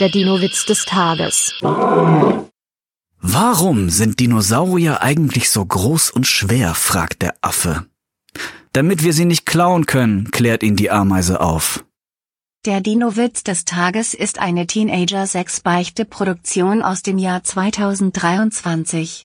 Der Dino-Witz des Tages. Warum sind Dinosaurier eigentlich so groß und schwer? fragt der Affe. Damit wir sie nicht klauen können, klärt ihn die Ameise auf. Der Dino-Witz des Tages ist eine Teenager-6-Beichte-Produktion aus dem Jahr 2023.